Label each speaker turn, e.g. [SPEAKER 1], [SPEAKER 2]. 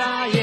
[SPEAKER 1] desire.